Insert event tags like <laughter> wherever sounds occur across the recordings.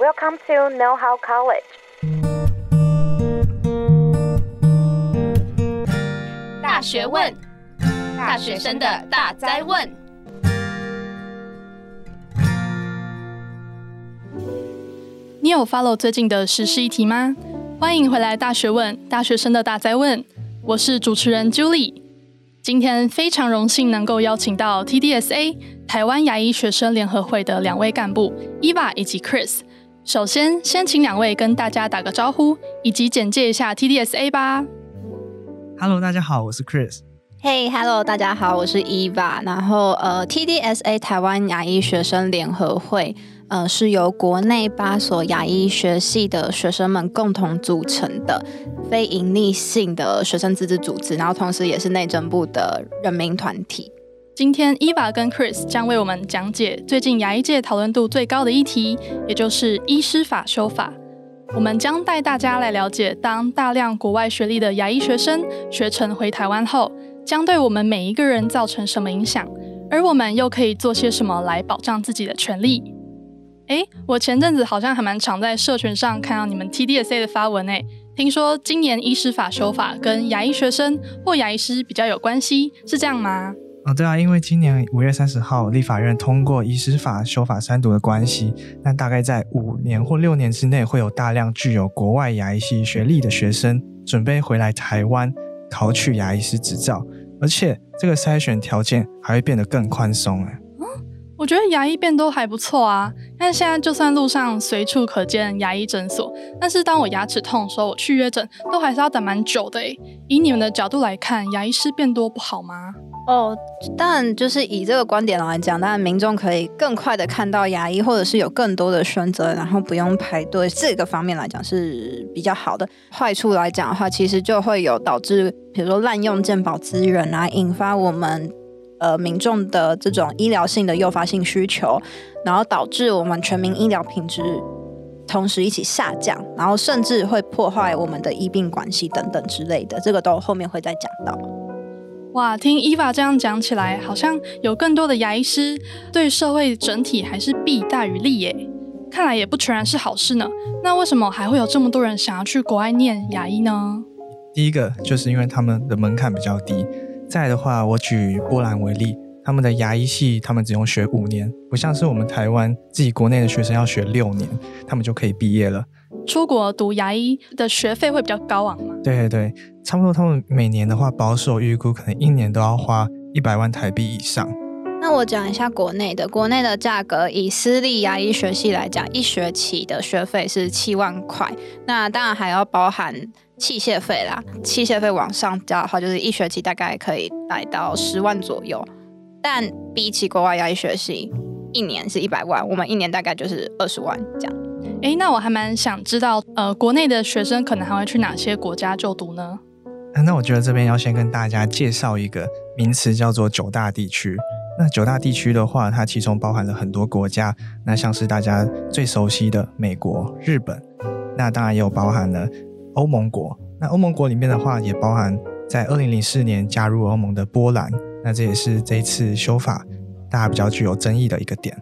Welcome to Know How College。大学问，大学生的大哉问。你有 follow 最近的时事议题吗？欢迎回来，大学问，大学生的大哉问。我是主持人 Julie。今天非常荣幸能够邀请到 TDSA 台湾牙医学生联合会的两位干部 Eva 以及 Chris。首先，先请两位跟大家打个招呼，以及简介一下 TDSA 吧。Hello，大家好，我是 Chris。Hey，Hello，大家好，我是 Eva。然后，呃，TDSA 台湾牙医学生联合会，呃，是由国内八所牙医学系的学生们共同组成的。非营利性的学生自治组织，然后同时也是内政部的人民团体。今天 Eva 跟 Chris 将为我们讲解最近牙医界讨论度最高的议题，也就是医师法修法。我们将带大家来了解，当大量国外学历的牙医学生学成回台湾后，将对我们每一个人造成什么影响，而我们又可以做些什么来保障自己的权利？诶，我前阵子好像还蛮常在社群上看到你们 TDSA 的发文诶。听说今年医师法修法跟牙医学生或牙医师比较有关系，是这样吗？哦，对啊，因为今年五月三十号立法院通过医师法修法三读的关系，那大概在五年或六年之内会有大量具有国外牙医系学历的学生准备回来台湾考取牙医师执照，而且这个筛选条件还会变得更宽松哎。我觉得牙医变都还不错啊，但现在就算路上随处可见牙医诊所，但是当我牙齿痛的时候，我去约诊都还是要等蛮久的诶。以你们的角度来看，牙医师变多不好吗？哦，但就是以这个观点来讲，当然民众可以更快的看到牙医，或者是有更多的选择，然后不用排队，这个方面来讲是比较好的。坏处来讲的话，其实就会有导致，比如说滥用健保资源啊，引发我们。呃，民众的这种医疗性的诱发性需求，然后导致我们全民医疗品质同时一起下降，然后甚至会破坏我们的医病关系等等之类的，这个都后面会再讲到。哇，听伊娃这样讲起来，好像有更多的牙医师对社会整体还是弊大于利耶。看来也不全然是好事呢。那为什么还会有这么多人想要去国外念牙医呢？第一个就是因为他们的门槛比较低。再的话，我举波兰为例，他们的牙医系他们只用学五年，不像是我们台湾自己国内的学生要学六年，他们就可以毕业了。出国读牙医的学费会比较高昂吗？对对对，差不多他们每年的话，保守预估可能一年都要花一百万台币以上。那我讲一下国内的，国内的价格，以私立牙医学系来讲，一学期的学费是七万块，那当然还要包含。器械费啦，器械费往上加的话，就是一学期大概可以来到十万左右。但比起国外牙医学期，一年是一百万，我们一年大概就是二十万这样。诶，那我还蛮想知道，呃，国内的学生可能还会去哪些国家就读呢？那我觉得这边要先跟大家介绍一个名词，叫做九大地区。那九大地区的话，它其中包含了很多国家，那像是大家最熟悉的美国、日本，那当然也有包含了。欧盟国，那欧盟国里面的话，也包含在二零零四年加入欧盟的波兰，那这也是这一次修法大家比较具有争议的一个点。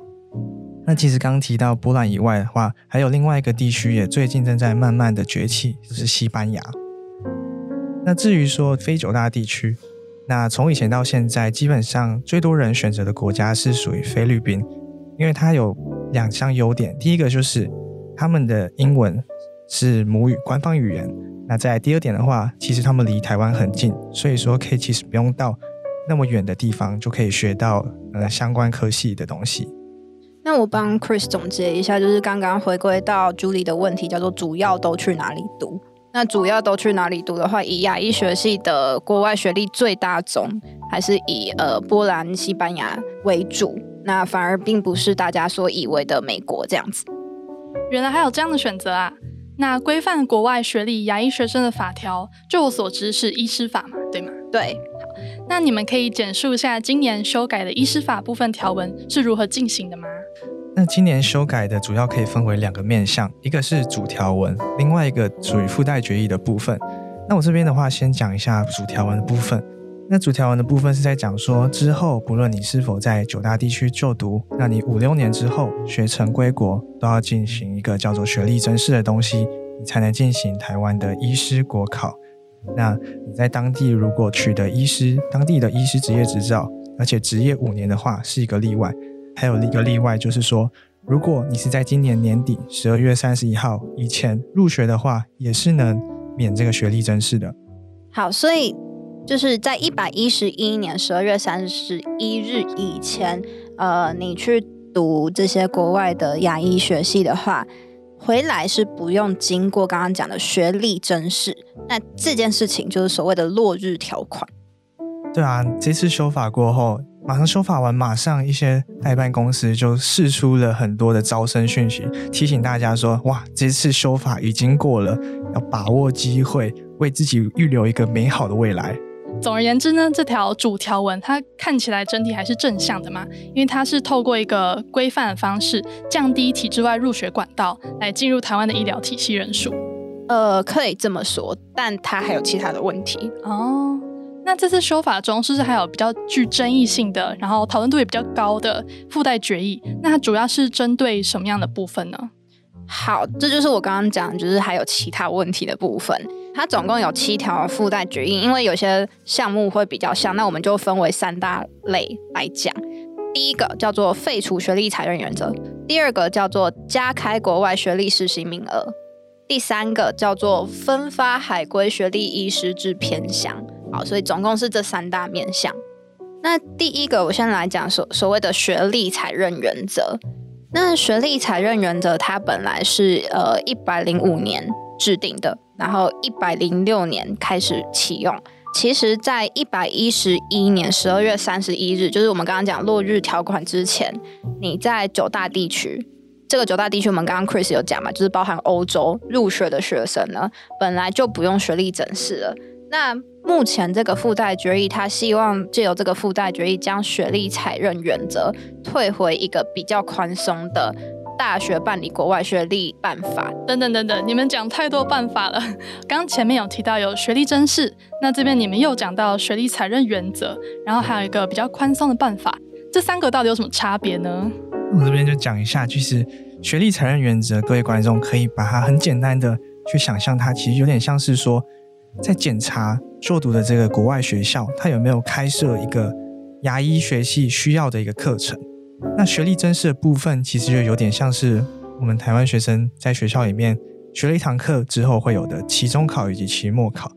那其实刚提到波兰以外的话，还有另外一个地区也最近正在慢慢的崛起，就是西班牙。那至于说非九大地区，那从以前到现在，基本上最多人选择的国家是属于菲律宾，因为它有两项优点，第一个就是他们的英文。是母语官方语言。那在第二点的话，其实他们离台湾很近，所以说可以其实不用到那么远的地方就可以学到呃相关科系的东西。那我帮 Chris 总结一下，就是刚刚回归到 Julie 的问题，叫做主要都去哪里读？那主要都去哪里读的话，以亚医学系的国外学历最大宗，还是以呃波兰、西班牙为主。那反而并不是大家所以为的美国这样子。原来还有这样的选择啊！那规范国外学历牙医学生的法条，据我所知是医师法嘛，对吗？对。好，那你们可以简述一下今年修改的医师法部分条文是如何进行的吗？那今年修改的主要可以分为两个面向，一个是主条文，另外一个属于附带决议的部分。那我这边的话，先讲一下主条文的部分。那主条文的部分是在讲说，之后不论你是否在九大地区就读，那你五六年之后学成归国，都要进行一个叫做学历甄试的东西，你才能进行台湾的医师国考。那你在当地如果取得医师当地的医师执业执照，而且执业五年的话，是一个例外。还有一个例外就是说，如果你是在今年年底十二月三十一号以前入学的话，也是能免这个学历甄试的。好，所以。就是在一百一十一年十二月三十一日以前，呃，你去读这些国外的牙医学系的话，回来是不用经过刚刚讲的学历甄试。那这件事情就是所谓的落日条款。对啊，这次修法过后，马上修法完，马上一些代办公司就释出了很多的招生讯息，提醒大家说：哇，这次修法已经过了，要把握机会，为自己预留一个美好的未来。总而言之呢，这条主条文它看起来整体还是正向的嘛，因为它是透过一个规范的方式，降低体制外入学管道来进入台湾的医疗体系人数。呃，可以这么说，但它还有其他的问题哦。那这次修法中是不是还有比较具争议性的，然后讨论度也比较高的附带决议？那它主要是针对什么样的部分呢？好，这就是我刚刚讲，就是还有其他问题的部分。它总共有七条附带决议，因为有些项目会比较像，那我们就分为三大类来讲。第一个叫做废除学历采认原则，第二个叫做加开国外学历实习名额，第三个叫做分发海归学历医师之偏乡。好，所以总共是这三大面向。那第一个，我先来讲所所谓的学历采认原则。那学历采认原则，它本来是呃一百零五年制定的，然后一百零六年开始启用。其实，在一百一十一年十二月三十一日，就是我们刚刚讲落日条款之前，你在九大地区，这个九大地区我们刚刚 Chris 有讲嘛，就是包含欧洲入学的学生呢，本来就不用学历整试了。那目前这个附带决议，他希望借由这个附带决议，将学历采认原则退回一个比较宽松的大学办理国外学历办法。等等等等，你们讲太多办法了。刚 <laughs> 刚前面有提到有学历甄试，那这边你们又讲到学历采认原则，然后还有一个比较宽松的办法，这三个到底有什么差别呢？我这边就讲一下，其实学历采认原则，各位观众可以把它很简单的去想象，它其实有点像是说。在检查就读的这个国外学校，它有没有开设一个牙医学系需要的一个课程？那学历甄试的部分，其实就有点像是我们台湾学生在学校里面学了一堂课之后会有的期中考以及期末考。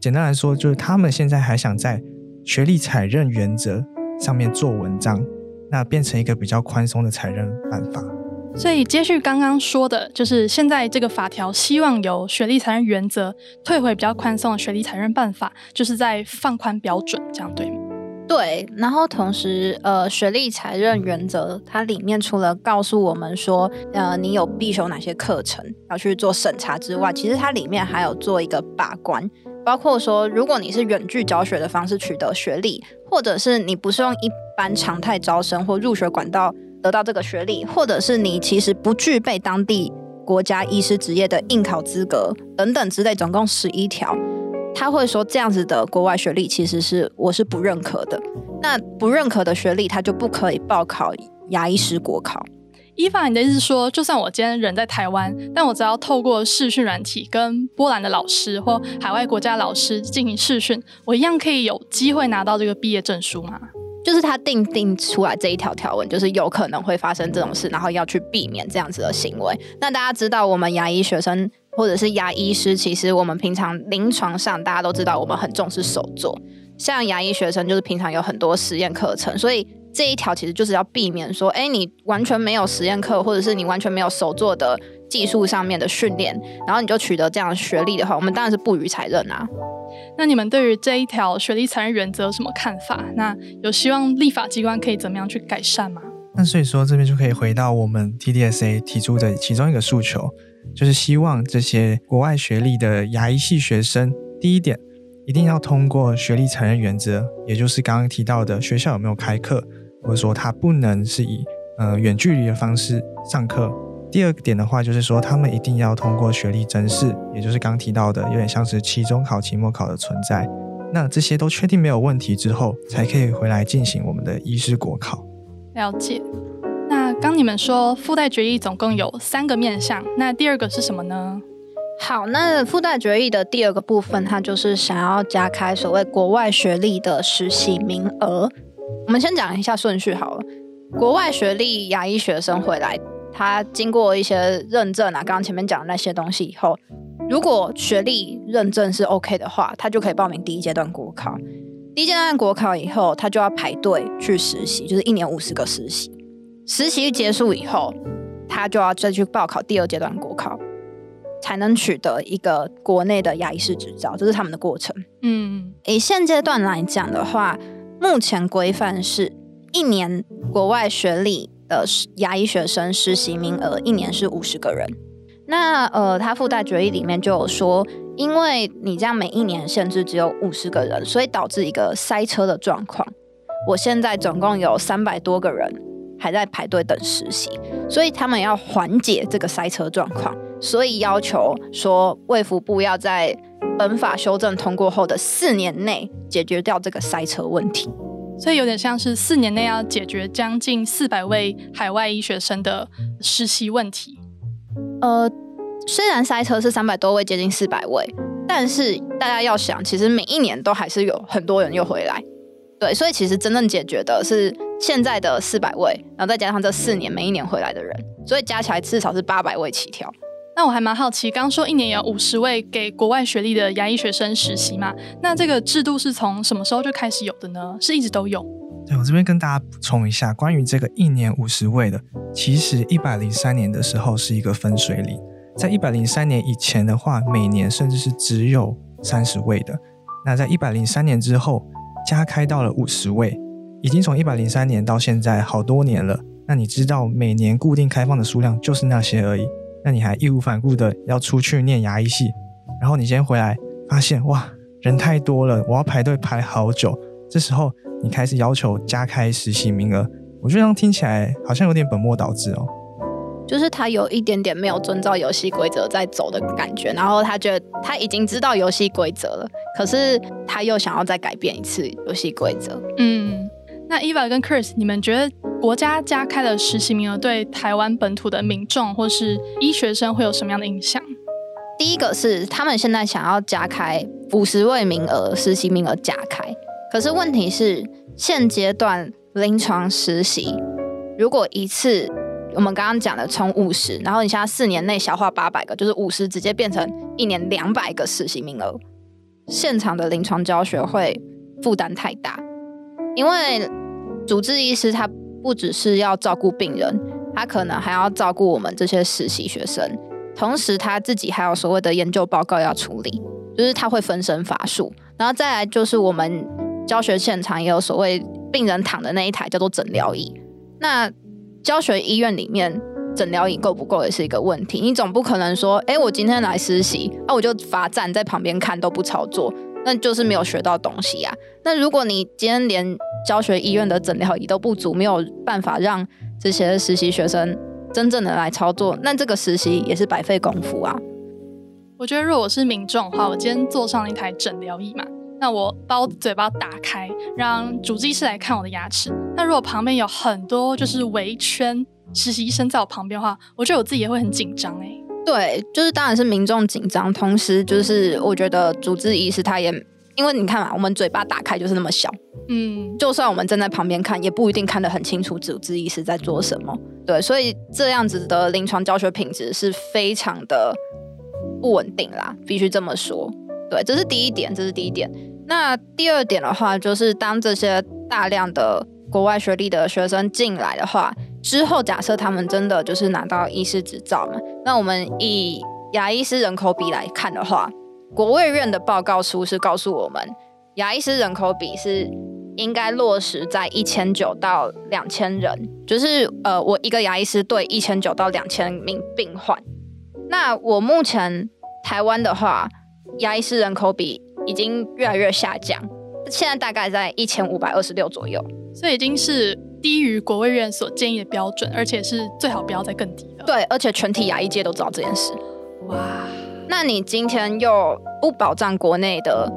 简单来说，就是他们现在还想在学历采认原则上面做文章，那变成一个比较宽松的采认办法。所以接续刚刚说的，就是现在这个法条希望由学历采认原则退回比较宽松的学历采认办法，就是在放宽标准，这样对吗？对。然后同时，呃，学历采认原则它里面除了告诉我们说，呃，你有必修哪些课程要去做审查之外，其实它里面还有做一个把关，包括说，如果你是远距教学的方式取得学历，或者是你不是用一般常态招生或入学管道。得到这个学历，或者是你其实不具备当地国家医师职业的应考资格等等之类，总共十一条，他会说这样子的国外学历其实是我是不认可的。那不认可的学历，他就不可以报考牙医师国考。伊凡，你的意思是说，就算我今天人在台湾，但我只要透过视讯软体跟波兰的老师或海外国家老师进行视讯，我一样可以有机会拿到这个毕业证书吗？就是他定定出来这一条条文，就是有可能会发生这种事，然后要去避免这样子的行为。那大家知道，我们牙医学生或者是牙医师，其实我们平常临床上大家都知道，我们很重视手作。像牙医学生，就是平常有很多实验课程，所以这一条其实就是要避免说，哎，你完全没有实验课，或者是你完全没有手作的技术上面的训练，然后你就取得这样的学历的话，我们当然是不予采认啊。那你们对于这一条学历采认原则有什么看法？那有希望立法机关可以怎么样去改善吗？那所以说这边就可以回到我们 TDSA 提出的其中一个诉求，就是希望这些国外学历的牙医系学生，第一点一定要通过学历承认原则，也就是刚刚提到的学校有没有开课，或者说他不能是以呃远距离的方式上课。第二个点的话，就是说他们一定要通过学历甄试，也就是刚提到的，有点像是期中考、期末考的存在。那这些都确定没有问题之后，才可以回来进行我们的医师国考。了解。刚你们说附带决议总共有三个面向，那第二个是什么呢？好，那附带决议的第二个部分，它就是想要加开所谓国外学历的实习名额。我们先讲一下顺序好了。国外学历牙医学生回来，他经过一些认证啊，刚刚前面讲的那些东西以后，如果学历认证是 OK 的话，他就可以报名第一阶段国考。第一阶段国考以后，他就要排队去实习，就是一年五十个实习。实习结束以后，他就要再去报考第二阶段国考。才能取得一个国内的牙医师执照，这是他们的过程。嗯，以现阶段来讲的话，目前规范是一年国外学历的牙医学生实习名额一年是五十个人。那呃，他附带决议里面就有说，因为你这样每一年限制只有五十个人，所以导致一个塞车的状况。我现在总共有三百多个人还在排队等实习，所以他们要缓解这个塞车状况。所以要求说，卫福部要在本法修正通过后的四年内解决掉这个塞车问题。所以有点像是四年内要解决将近四百位海外医学生的实习问题。呃，虽然塞车是三百多位，接近四百位，但是大家要想，其实每一年都还是有很多人又回来。对，所以其实真正解决的是现在的四百位，然后再加上这四年每一年回来的人，所以加起来至少是八百位起跳。那我还蛮好奇，刚刚说一年有五十位给国外学历的牙医学生实习嘛？那这个制度是从什么时候就开始有的呢？是一直都有？对，我这边跟大家补充一下，关于这个一年五十位的，其实一百零三年的时候是一个分水岭，在一百零三年以前的话，每年甚至是只有三十位的。那在一百零三年之后，加开到了五十位，已经从一百零三年到现在好多年了。那你知道每年固定开放的数量就是那些而已。那你还义无反顾的要出去念牙医系，然后你今天回来发现哇，人太多了，我要排队排好久。这时候你开始要求加开实习名额，我觉得这样听起来好像有点本末倒置哦。就是他有一点点没有遵照游戏规则在走的感觉，然后他觉得他已经知道游戏规则了，可是他又想要再改变一次游戏规则。嗯，那 Eva 跟 Chris，你们觉得？国家加开了实习名额，对台湾本土的民众或是医学生会有什么样的影响？第一个是他们现在想要加开五十位名额，实习名额加开。可是问题是，现阶段临床实习如果一次我们刚刚讲的从五十，然后你现在四年内消化八百个，就是五十直接变成一年两百个实习名额，现场的临床教学会负担太大，因为主治医师他。不只是要照顾病人，他可能还要照顾我们这些实习学生，同时他自己还有所谓的研究报告要处理，就是他会分身乏术。然后再来就是我们教学现场也有所谓病人躺的那一台叫做诊疗椅，那教学医院里面诊疗椅够不够也是一个问题。你总不可能说，哎，我今天来实习，那我就罚站在旁边看都不操作。那就是没有学到东西呀、啊。那如果你今天连教学医院的诊疗仪都不足，没有办法让这些实习学生真正的来操作，那这个实习也是白费功夫啊。我觉得，如果我是民众的话，我今天坐上了一台诊疗仪嘛，那我把我嘴巴打开，让主治医师来看我的牙齿。那如果旁边有很多就是围圈实习医生在我旁边的话，我觉得我自己也会很紧张哎。对，就是当然是民众紧张，同时就是我觉得主治医师他也，因为你看嘛，我们嘴巴打开就是那么小，嗯，就算我们站在旁边看，也不一定看得很清楚主治医师在做什么。对，所以这样子的临床教学品质是非常的不稳定啦，必须这么说。对，这是第一点，这是第一点。那第二点的话，就是当这些大量的国外学历的学生进来的话。之后，假设他们真的就是拿到医师执照嘛，那我们以牙医师人口比来看的话，国卫院的报告书是告诉我们，牙医师人口比是应该落实在一千九到两千人，就是呃，我一个牙医师对一千九到两千名病患。那我目前台湾的话，牙医师人口比已经越来越下降，现在大概在一千五百二十六左右，所以已经是。低于国卫院所建议的标准，而且是最好不要再更低了。对，而且全体牙医界都知道这件事。哇，那你今天又不保障国内的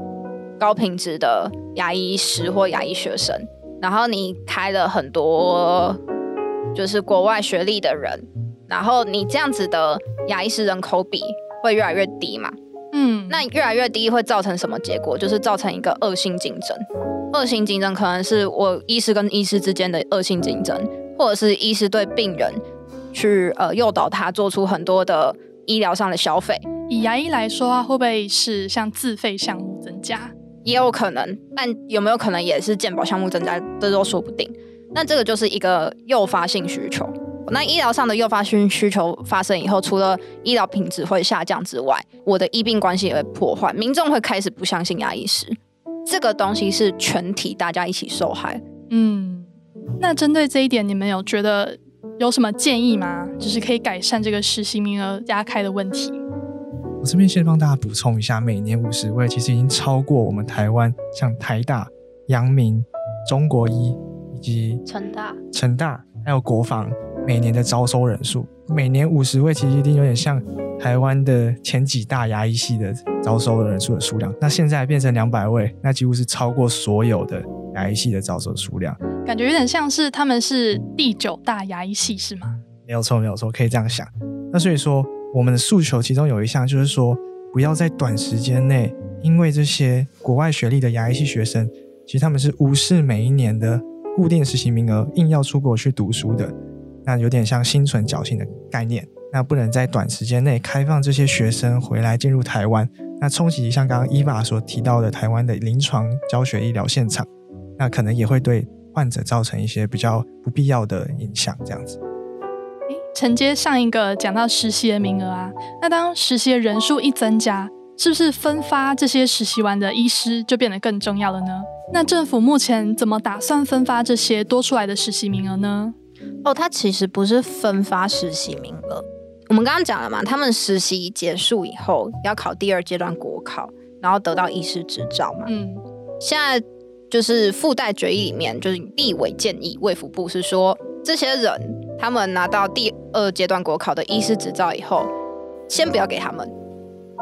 高品质的牙医师或牙医学生，然后你开了很多就是国外学历的人，然后你这样子的牙医师人口比会越来越低嘛？嗯，那越来越低会造成什么结果？就是造成一个恶性竞争。恶性竞争可能是我医师跟医师之间的恶性竞争，或者是医师对病人去呃诱导他做出很多的医疗上的消费。以牙医来说啊，会不会是像自费项目增加？也有可能，但有没有可能也是健保项目增加，这都说不定。那这个就是一个诱发性需求。那医疗上的诱发性需求发生以后，除了医疗品质会下降之外，我的医病关系也会破坏，民众会开始不相信牙医师。这个东西是全体大家一起受害。嗯，那针对这一点，你们有觉得有什么建议吗？就是可以改善这个实习名额加开的问题。我这边先帮大家补充一下，每年五十位其实已经超过我们台湾像台大、阳明、中国医以及成大、成大还有国防每年的招收人数。每年五十位其实一定有点像台湾的前几大牙医系的。招收的人数的数量，那现在变成两百位，那几乎是超过所有的牙医系的招收数量，感觉有点像是他们是第九大牙医系，是吗？没有错，没有错，可以这样想。那所以说，我们的诉求其中有一项就是说，不要在短时间内，因为这些国外学历的牙医系学生，其实他们是无视每一年的固定实习名额，硬要出国去读书的，那有点像心存侥幸的概念。那不能在短时间内开放这些学生回来进入台湾，那冲击像刚刚 Eva 所提到的台湾的临床教学医疗现场，那可能也会对患者造成一些比较不必要的影响。这样子，承接上一个讲到实习的名额啊，那当实习的人数一增加，是不是分发这些实习完的医师就变得更重要了呢？那政府目前怎么打算分发这些多出来的实习名额呢？哦，它其实不是分发实习名额。我们刚刚讲了嘛，他们实习结束以后要考第二阶段国考，然后得到医师执照嘛。嗯，现在就是附带决议里面，就是立委建议卫福部是说，这些人他们拿到第二阶段国考的医师执照以后，先不要给他们，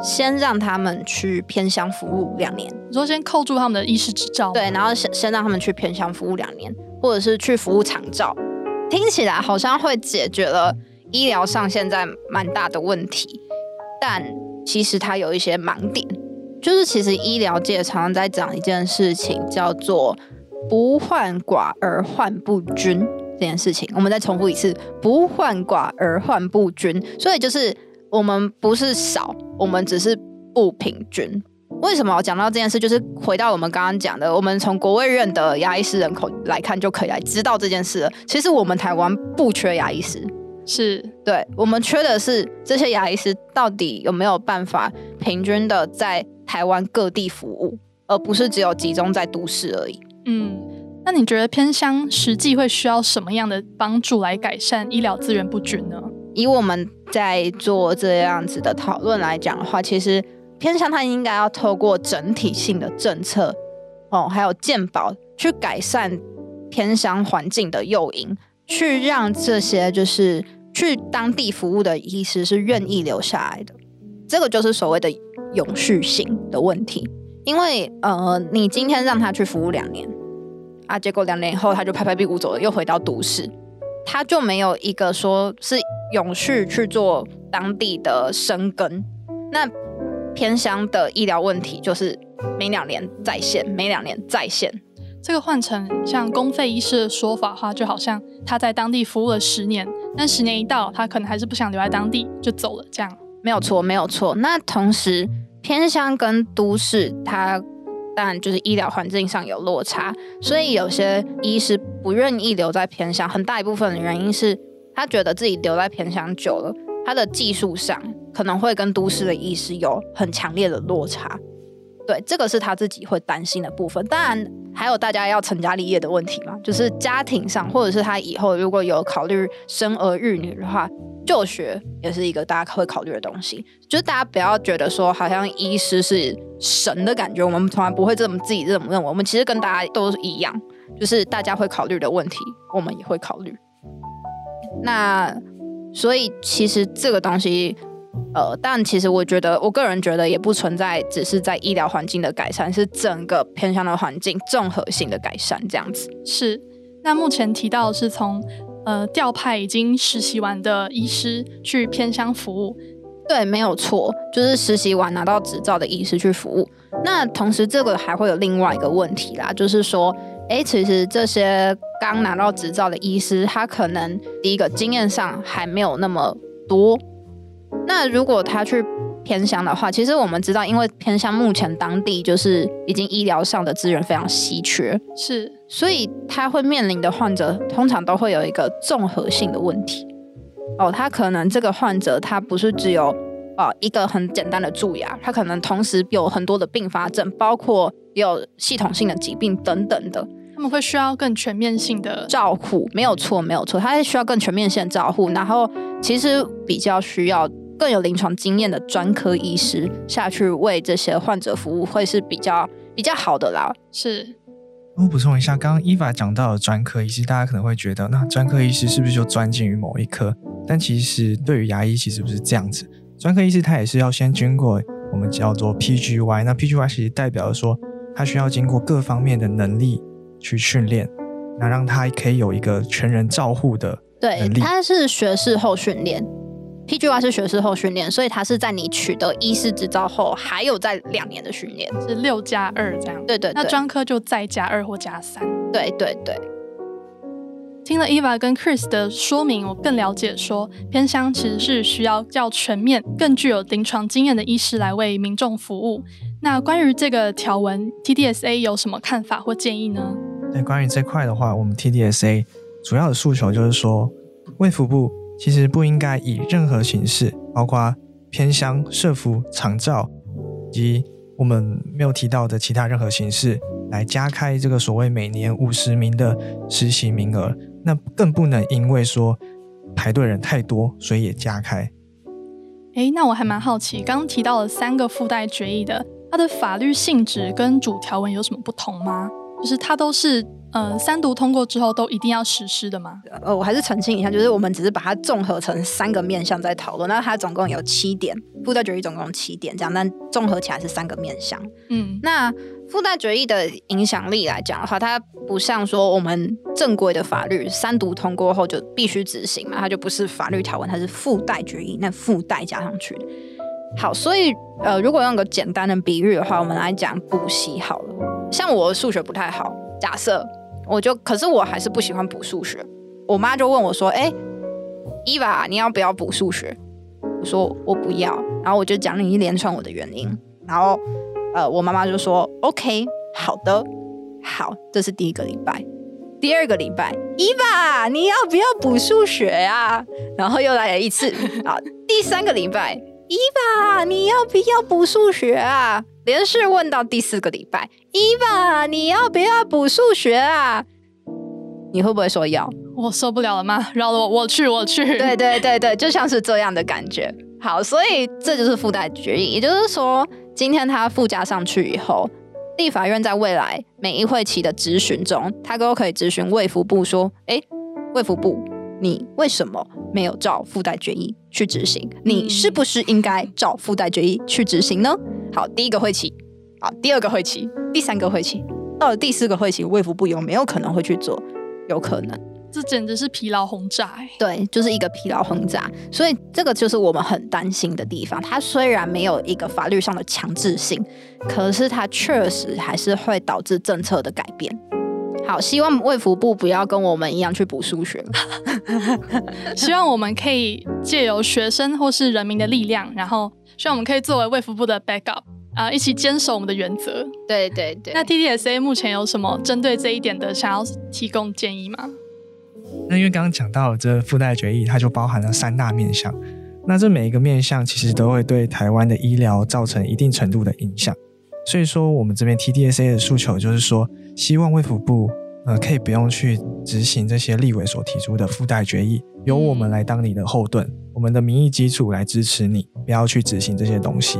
先让他们去偏乡服务两年。你说先扣住他们的医师执照？对，然后先先让他们去偏乡服务两年，或者是去服务长照，听起来好像会解决了。医疗上现在蛮大的问题，但其实它有一些盲点，就是其实医疗界常常在讲一件事情，叫做“不患寡而患不均”这件事情。我们再重复一次，“不患寡而患不均”，所以就是我们不是少，我们只是不平均。为什么我讲到这件事？就是回到我们刚刚讲的，我们从国卫院的牙医师人口来看，就可以来知道这件事了。其实我们台湾不缺牙医师。是对，我们缺的是这些牙医师到底有没有办法平均的在台湾各地服务，而不是只有集中在都市而已。嗯，那你觉得偏乡实际会需要什么样的帮助来改善医疗资源不均呢？以我们在做这样子的讨论来讲的话，其实偏乡它应该要透过整体性的政策哦，还有健保去改善偏乡环境的诱因。去让这些就是去当地服务的医师是愿意留下来的，这个就是所谓的永续性的问题。因为呃，你今天让他去服务两年啊，结果两年以后他就拍拍屁股走了，又回到都市，他就没有一个说是永续去做当地的生根。那偏乡的医疗问题就是每两年再现，每两年再现。这个换成像公费医师的说法话，就好像他在当地服务了十年，但十年一到，他可能还是不想留在当地，就走了。这样没有错，没有错。那同时，偏乡跟都市，它当然就是医疗环境上有落差，所以有些医师不愿意留在偏乡，很大一部分的原因是他觉得自己留在偏乡久了，他的技术上可能会跟都市的医师有很强烈的落差。对，这个是他自己会担心的部分。当然，还有大家要成家立业的问题嘛，就是家庭上，或者是他以后如果有考虑生儿育女的话，就学也是一个大家会考虑的东西。就是大家不要觉得说好像医师是神的感觉，我们从来不会这么自己这么认为。我们其实跟大家都一样，就是大家会考虑的问题，我们也会考虑。那所以其实这个东西。呃，但其实我觉得，我个人觉得也不存在只是在医疗环境的改善，是整个偏向的环境综合性的改善这样子。是。那目前提到的是从呃调派已经实习完的医师去偏乡服务，对，没有错，就是实习完拿到执照的医师去服务。那同时这个还会有另外一个问题啦，就是说，哎，其实这些刚拿到执照的医师，他可能第一个经验上还没有那么多。那如果他去偏乡的话，其实我们知道，因为偏乡目前当地就是已经医疗上的资源非常稀缺，是，所以他会面临的患者通常都会有一个综合性的问题。哦，他可能这个患者他不是只有呃一个很简单的蛀牙，他可能同时有很多的并发症，包括有系统性的疾病等等的，他们会需要更全面性的照护。没有错，没有错，他是需要更全面性的照护，然后其实比较需要。更有临床经验的专科医师下去为这些患者服务，会是比较比较好的啦。是，我补充一下，刚刚 Eva 讲到的专科医师，大家可能会觉得，那专科医师是不是就专精于某一科？但其实对于牙医，其实不是这样子。专科医师他也是要先经过我们叫做 PGY，那 PGY 其实代表说，他需要经过各方面的能力去训练，那让他可以有一个全人照护的能力。对，他是学士后训练。PGY 是学士后训练，所以它是在你取得医师执照后，还有在两年的训练，是六加二这样。对，对对，那专科就再加二或加三。对对对。听了 Eva 跟 Chris 的说明，我更了解说偏乡其实是需要较全面、更具有临床经验的医师来为民众服务。那关于这个条文，TDSA 有什么看法或建议呢？对，关于这块的话，我们 TDSA 主要的诉求就是说，卫福部。其实不应该以任何形式，包括偏乡社福长照及我们没有提到的其他任何形式，来加开这个所谓每年五十名的实习名额。那更不能因为说排队人太多，所以也加开。诶，那我还蛮好奇，刚刚提到了三个附带决议的，它的法律性质跟主条文有什么不同吗？就是它都是。嗯，三读通过之后都一定要实施的吗？呃，我还是澄清一下，就是我们只是把它综合成三个面向在讨论。那它总共有七点，附带决议总共七点，这样，但综合起来是三个面向。嗯，那附带决议的影响力来讲的话，它不像说我们正规的法律三读通过后就必须执行嘛，它就不是法律条文，它是附带决议，那附带加上去的。好，所以呃，如果用个简单的比喻的话，我们来讲补习好了。像我数学不太好，假设。我就，可是我还是不喜欢补数学。我妈就问我说：“哎、欸，伊娃，你要不要补数学？”我说：“我不要。”然后我就讲了一连串我的原因。然后，呃，我妈妈就说：“OK，好的，好，这是第一个礼拜。第二个礼拜，伊娃，你要不要补数学啊？”然后又来了一次。啊，第三个礼拜，伊娃，你要不要补数学啊？连续问到第四个礼拜，伊娃，你要不要补数学啊？你会不会说要？我受不了了吗？饶了我，我去，我去。对对对对，就像是这样的感觉。好，所以这就是附带决议，也就是说，今天它附加上去以后，立法院在未来每一会期的质询中，他都可以质询卫福部说：“哎，卫福部，你为什么没有照附带决议去执行？你是不是应该照附带决议去执行呢？”好，第一个会期，好，第二个会期，第三个会期，到了第四个会期，卫福部有没有可能会去做？有可能，这简直是疲劳轰炸，欸，对，就是一个疲劳轰炸。所以这个就是我们很担心的地方。它虽然没有一个法律上的强制性，可是它确实还是会导致政策的改变。好，希望卫福部不要跟我们一样去补数学。<laughs> 希望我们可以借由学生或是人民的力量，然后。希望我们可以作为卫福部的 backup 啊、呃，一起坚守我们的原则。对对对。那 TDSA 目前有什么针对这一点的想要提供建议吗？那因为刚刚讲到这附带决议，它就包含了三大面向。那这每一个面向其实都会对台湾的医疗造成一定程度的影响。所以说，我们这边 TDSA 的诉求就是说，希望卫福部呃可以不用去执行这些立委所提出的附带决议，由我们来当你的后盾。嗯我们的民意基础来支持你，不要去执行这些东西。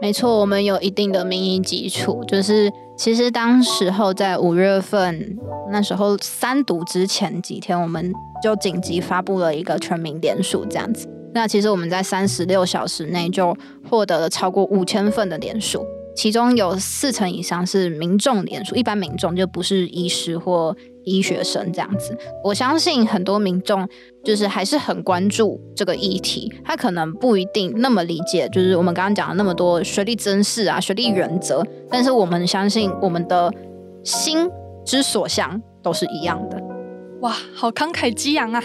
没错，我们有一定的民意基础，就是其实当时候在五月份那时候三读之前几天，我们就紧急发布了一个全民联署这样子。那其实我们在三十六小时内就获得了超过五千份的连署，其中有四成以上是民众连署，一般民众就不是医师或医学生这样子。我相信很多民众就是还是很关注这个议题，他可能不一定那么理解，就是我们刚刚讲了那么多学历真试啊、学历原则，但是我们相信我们的心之所向都是一样的。哇，好慷慨激昂啊！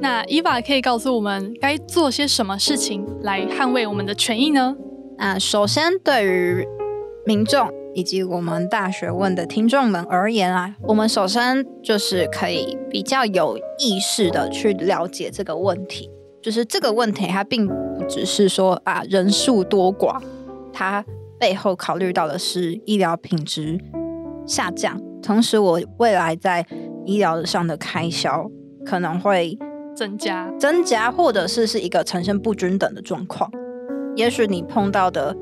那 Eva 可以告诉我们该做些什么事情来捍卫我们的权益呢？那首先，对于民众以及我们大学问的听众们而言啊，我们首先就是可以比较有意识的去了解这个问题，就是这个问题它并不只是说啊人数多寡，它背后考虑到的是医疗品质下降，同时我未来在医疗上的开销可能会增加，增加，或者是是一个呈现不均等的状况。也许你碰到的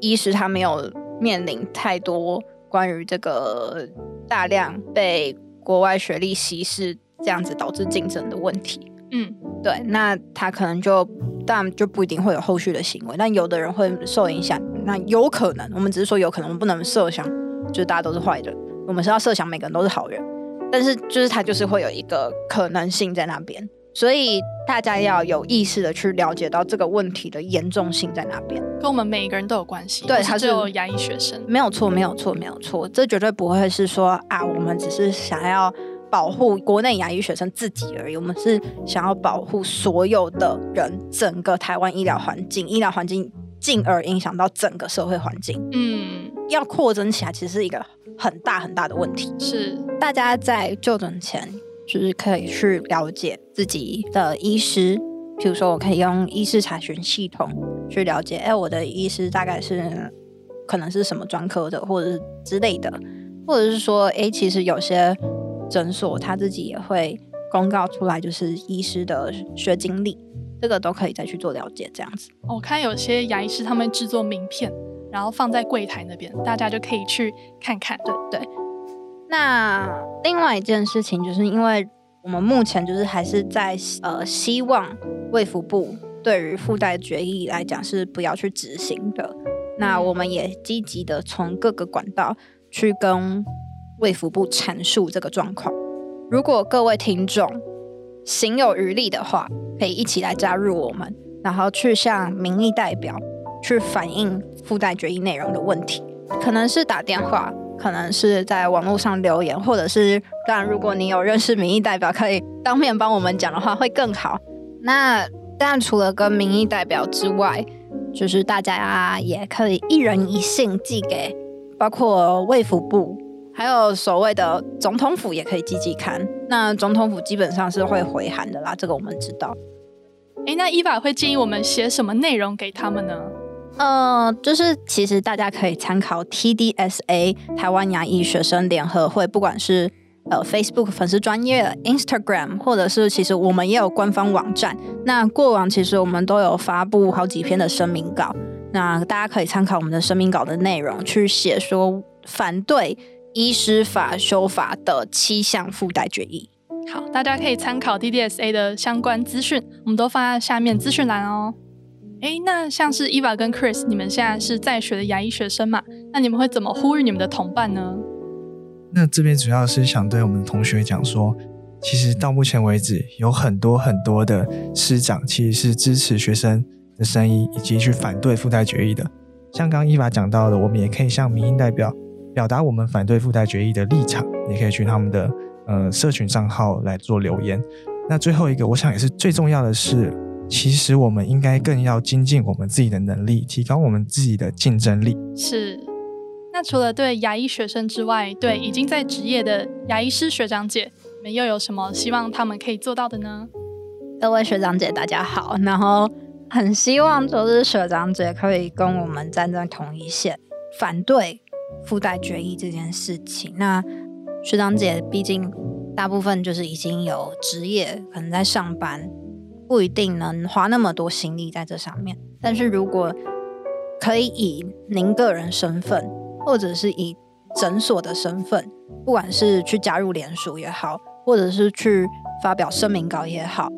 医师他没有面临太多关于这个大量被国外学历稀释这样子导致竞争的问题。嗯，对，那他可能就当然就不一定会有后续的行为。但有的人会受影响，那有可能，我们只是说有可能，我们不能设想就是大家都是坏人，我们是要设想每个人都是好人。但是，就是他就是会有一个可能性在那边，所以大家要有意识的去了解到这个问题的严重性在哪边，跟我们每一个人都有关系。对，他是有牙医学生，没有错，没有错，没有错，这绝对不会是说啊，我们只是想要保护国内牙医学生自己而已，我们是想要保护所有的人，整个台湾医疗环境，医疗环境进而影响到整个社会环境。嗯，要扩增起来，其实是一个。很大很大的问题是，大家在就诊前就是可以去了解自己的医师，譬如说我可以用医师查询系统去了解，哎，我的医师大概是可能是什么专科的，或者是之类的，或者是说，哎，其实有些诊所他自己也会公告出来，就是医师的学经历，这个都可以再去做了解，这样子。我看有些牙医师他们制作名片。然后放在柜台那边，大家就可以去看看。对对。那另外一件事情，就是因为我们目前就是还是在呃希望卫福部对于附带决议来讲是不要去执行的。那我们也积极的从各个管道去跟卫福部阐述这个状况。如果各位听众行有余力的话，可以一起来加入我们，然后去向民意代表。去反映附带决议内容的问题，可能是打电话，可能是在网络上留言，或者是当然，如果你有认识民意代表，可以当面帮我们讲的话，会更好。那当然，除了跟民意代表之外，就是大家也可以一人一信寄给，包括卫福部，还有所谓的总统府，也可以寄寄看。那总统府基本上是会回函的啦，这个我们知道。诶，那 Eva 会建议我们写什么内容给他们呢？呃，就是其实大家可以参考 TDSA 台湾牙医学生联合会，不管是呃 Facebook 粉丝专业、Instagram，或者是其实我们也有官方网站。那过往其实我们都有发布好几篇的声明稿，那大家可以参考我们的声明稿的内容去写说反对医师法修法的七项附带决议。好，大家可以参考 TDSA 的相关资讯，我们都放在下面资讯栏哦。哎，那像是 Eva 跟 Chris，你们现在是在学的牙医学生嘛？那你们会怎么呼吁你们的同伴呢？那这边主要是想对我们的同学讲说，其实到目前为止，有很多很多的师长其实是支持学生的声音，以及去反对附带决议的。像刚刚 Eva 讲到的，我们也可以向民意代表表达我们反对附带决议的立场，也可以去他们的呃社群账号来做留言。那最后一个，我想也是最重要的是。其实我们应该更要精进我们自己的能力，提高我们自己的竞争力。是。那除了对牙医学生之外，对已经在职业的牙医师学长姐，你们又有什么希望他们可以做到的呢？各位学长姐，大家好。然后很希望就是学长姐可以跟我们站在同一线，反对附带决议这件事情。那学长姐毕竟大部分就是已经有职业，可能在上班。不一定能花那么多心力在这上面，但是如果可以以您个人身份，或者是以诊所的身份，不管是去加入联署也好，或者是去发表声明稿也好，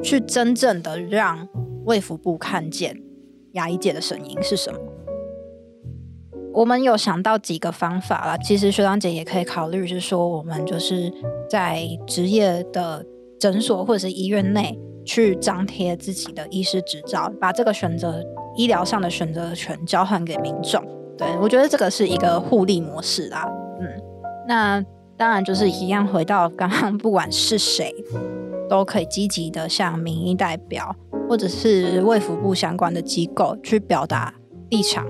去真正的让卫福部看见牙医界的声音是什么？我们有想到几个方法啦，其实学长姐也可以考虑，是说我们就是在职业的诊所或者是医院内去张贴自己的医师执照，把这个选择医疗上的选择权交换给民众。对，我觉得这个是一个互利模式啦。嗯，那当然就是一样，回到刚刚，不管是谁，都可以积极的向民意代表或者是卫福部相关的机构去表达立场。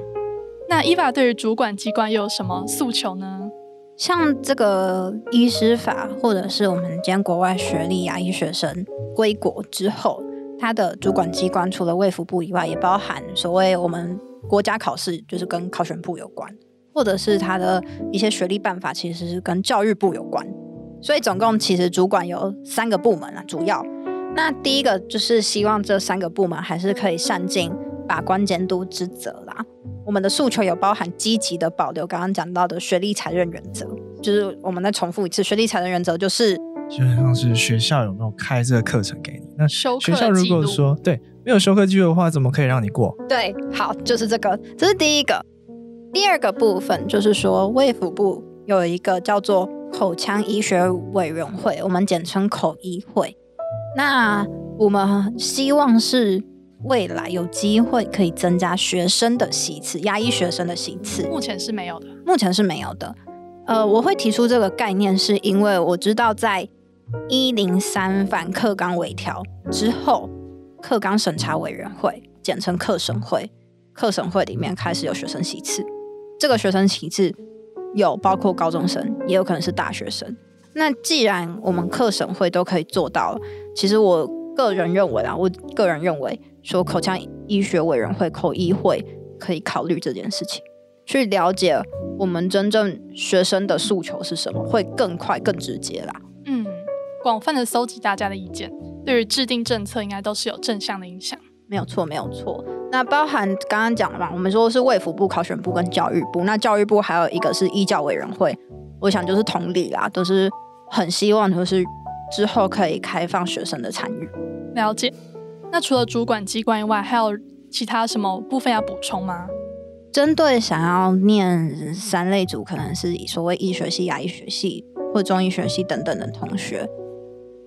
那 Eva 对于主管机关又有什么诉求呢？像这个医师法，或者是我们今天国外学历牙医学生归国之后，他的主管机关除了卫福部以外，也包含所谓我们国家考试，就是跟考选部有关，或者是他的一些学历办法，其实是跟教育部有关。所以总共其实主管有三个部门啊，主要。那第一个就是希望这三个部门还是可以善尽把关监督之责啦。我们的诉求有包含积极的保留刚刚讲到的学历才认原则，就是我们再重复一次，学历才认原则就是基本上是学校有没有开这个课程给你？那学校如果说修对没有修课记录的话，怎么可以让你过？对，好，就是这个，这是第一个。第二个部分就是说，卫福部有一个叫做口腔医学委员会，我们简称口医会。那我们希望是。未来有机会可以增加学生的席次，牙医学生的席次，目前是没有的。目前是没有的。呃，我会提出这个概念，是因为我知道在一零三反课纲微调之后，课纲审查委员会（简称课审会），课审会里面开始有学生席次。这个学生席次有包括高中生，也有可能是大学生。那既然我们课审会都可以做到了，其实我个人认为啊，我个人认为。说口腔医学委员会、口医会可以考虑这件事情，去了解我们真正学生的诉求是什么，会更快、更直接啦。嗯，广泛的搜集大家的意见，对于制定政策应该都是有正向的影响。没有错，没有错。那包含刚刚讲的嘛，我们说是卫福部、考选部跟教育部，那教育部还有一个是医教委员会，我想就是同理啦，都是很希望就是之后可以开放学生的参与。了解。那除了主管机关以外，还有其他什么部分要补充吗？针对想要念三类组，可能是以所谓医学系、牙医学系或中医学系等等的同学，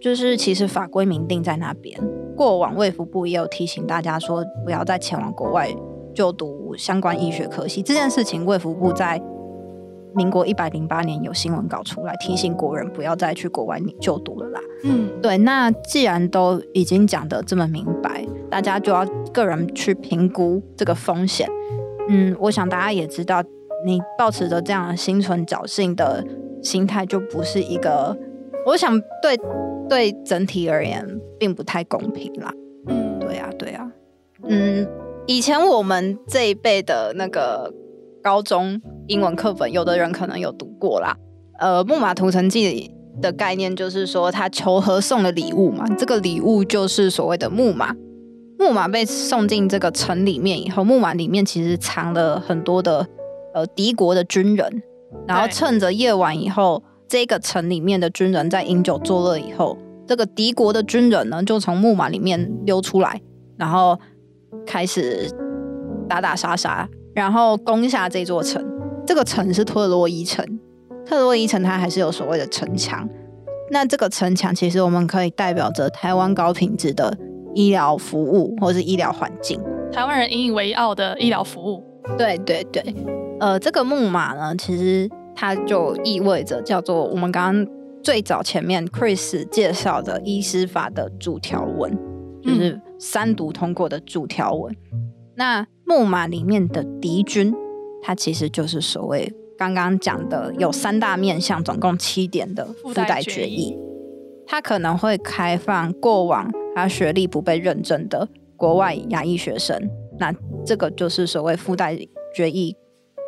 就是其实法规明定在那边。过往卫福部也有提醒大家说，不要再前往国外就读相关医学科系。这件事情，卫福部在民国一百零八年有新闻稿出来提醒国人不要再去国外就读了啦。嗯，对。那既然都已经讲得这么明白，大家就要个人去评估这个风险。嗯，我想大家也知道，你抱持着这样心存侥幸的心态，就不是一个，我想对对整体而言并不太公平啦。嗯，对啊，对啊。嗯，以前我们这一辈的那个高中英文课本，有的人可能有读过啦。呃，《木马屠城记》的概念就是说，他求和送了礼物嘛。这个礼物就是所谓的木马。木马被送进这个城里面以后，木马里面其实藏了很多的呃敌国的军人。然后趁着夜晚以后，这个城里面的军人在饮酒作乐以后，这个敌国的军人呢就从木马里面溜出来，然后开始打打杀杀，然后攻下这座城。这个城是特洛伊城。特洛伊城它还是有所谓的城墙，那这个城墙其实我们可以代表着台湾高品质的医疗服务或是医疗环境，台湾人引以为傲的医疗服务。对对对，呃，这个木马呢，其实它就意味着叫做我们刚刚最早前面 Chris 介绍的医师法的主条文，就是三读通过的主条文。嗯、那木马里面的敌军，它其实就是所谓。刚刚讲的有三大面向，总共七点的附带决议，它可能会开放过往他学历不被认证的国外牙医学生，那这个就是所谓附带决议，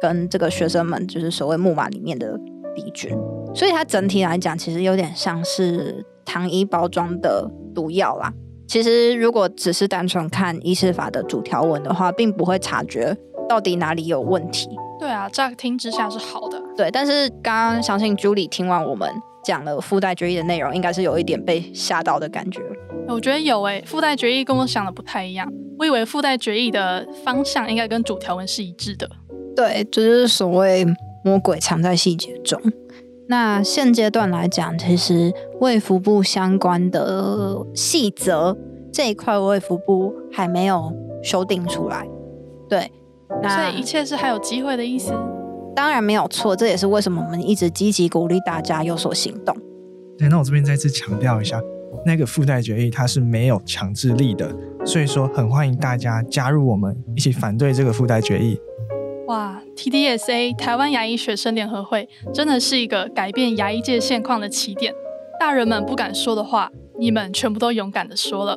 跟这个学生们就是所谓木马里面的敌军，所以它整体来讲，其实有点像是糖衣包装的毒药啦。其实如果只是单纯看医师法的主条文的话，并不会察觉到底哪里有问题。对啊，乍听之下是好的。对，但是刚刚相信 Julie 听完我们讲了附带决议的内容，应该是有一点被吓到的感觉。我觉得有诶，附带决议跟我想的不太一样。我以为附带决议的方向应该跟主条文是一致的。对，这就是所谓魔鬼藏在细节中。那现阶段来讲，其实卫福部相关的细则这一块，卫福部还没有修订出来。对，那所以一切是还有机会的意思。当然没有错，这也是为什么我们一直积极鼓励大家有所行动。对，那我这边再次强调一下，那个附带决议它是没有强制力的，所以说很欢迎大家加入我们一起反对这个附带决议。哇，TDSA 台湾牙医学生联合会真的是一个改变牙医界现况的起点。大人们不敢说的话，你们全部都勇敢地说了。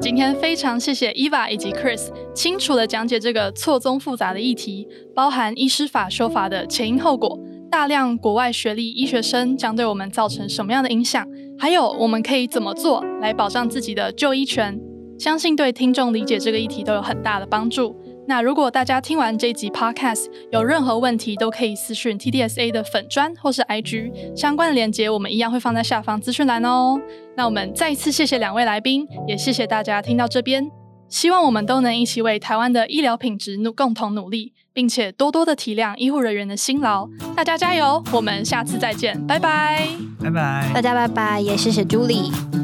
今天非常谢谢 Eva 以及 Chris 清楚地讲解这个错综复杂的议题，包含医师法修法的前因后果，大量国外学历医学生将对我们造成什么样的影响，还有我们可以怎么做来保障自己的就医权。相信对听众理解这个议题都有很大的帮助。那如果大家听完这集 Podcast 有任何问题，都可以私讯 TDSA 的粉砖或是 IG 相关的链接，我们一样会放在下方资讯栏哦。那我们再一次谢谢两位来宾，也谢谢大家听到这边。希望我们都能一起为台湾的医疗品质努共同努力，并且多多的体谅医护人员的辛劳。大家加油！我们下次再见，拜拜，拜拜，大家拜拜，也谢谢 Julie。如